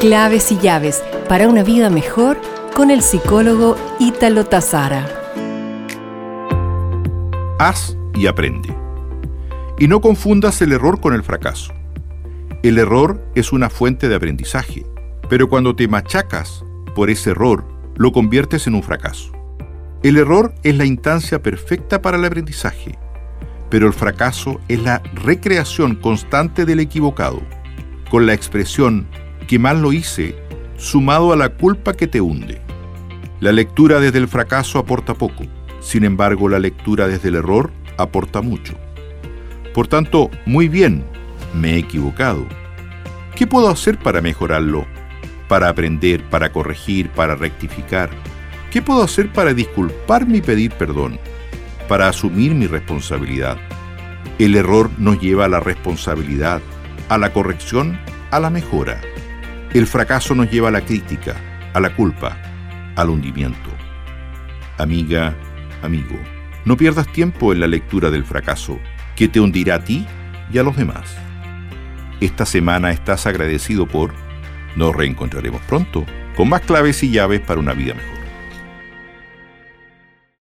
Claves y llaves para una vida mejor con el psicólogo Ítalo Tazara. Haz y aprende. Y no confundas el error con el fracaso. El error es una fuente de aprendizaje, pero cuando te machacas por ese error, lo conviertes en un fracaso. El error es la instancia perfecta para el aprendizaje, pero el fracaso es la recreación constante del equivocado, con la expresión que mal lo hice, sumado a la culpa que te hunde. La lectura desde el fracaso aporta poco, sin embargo la lectura desde el error aporta mucho. Por tanto, muy bien, me he equivocado. ¿Qué puedo hacer para mejorarlo? Para aprender, para corregir, para rectificar. ¿Qué puedo hacer para disculparme y pedir perdón? Para asumir mi responsabilidad. El error nos lleva a la responsabilidad, a la corrección, a la mejora. El fracaso nos lleva a la crítica, a la culpa, al hundimiento. Amiga, amigo, no pierdas tiempo en la lectura del fracaso, que te hundirá a ti y a los demás. Esta semana estás agradecido por... Nos reencontraremos pronto con más claves y llaves para una vida mejor.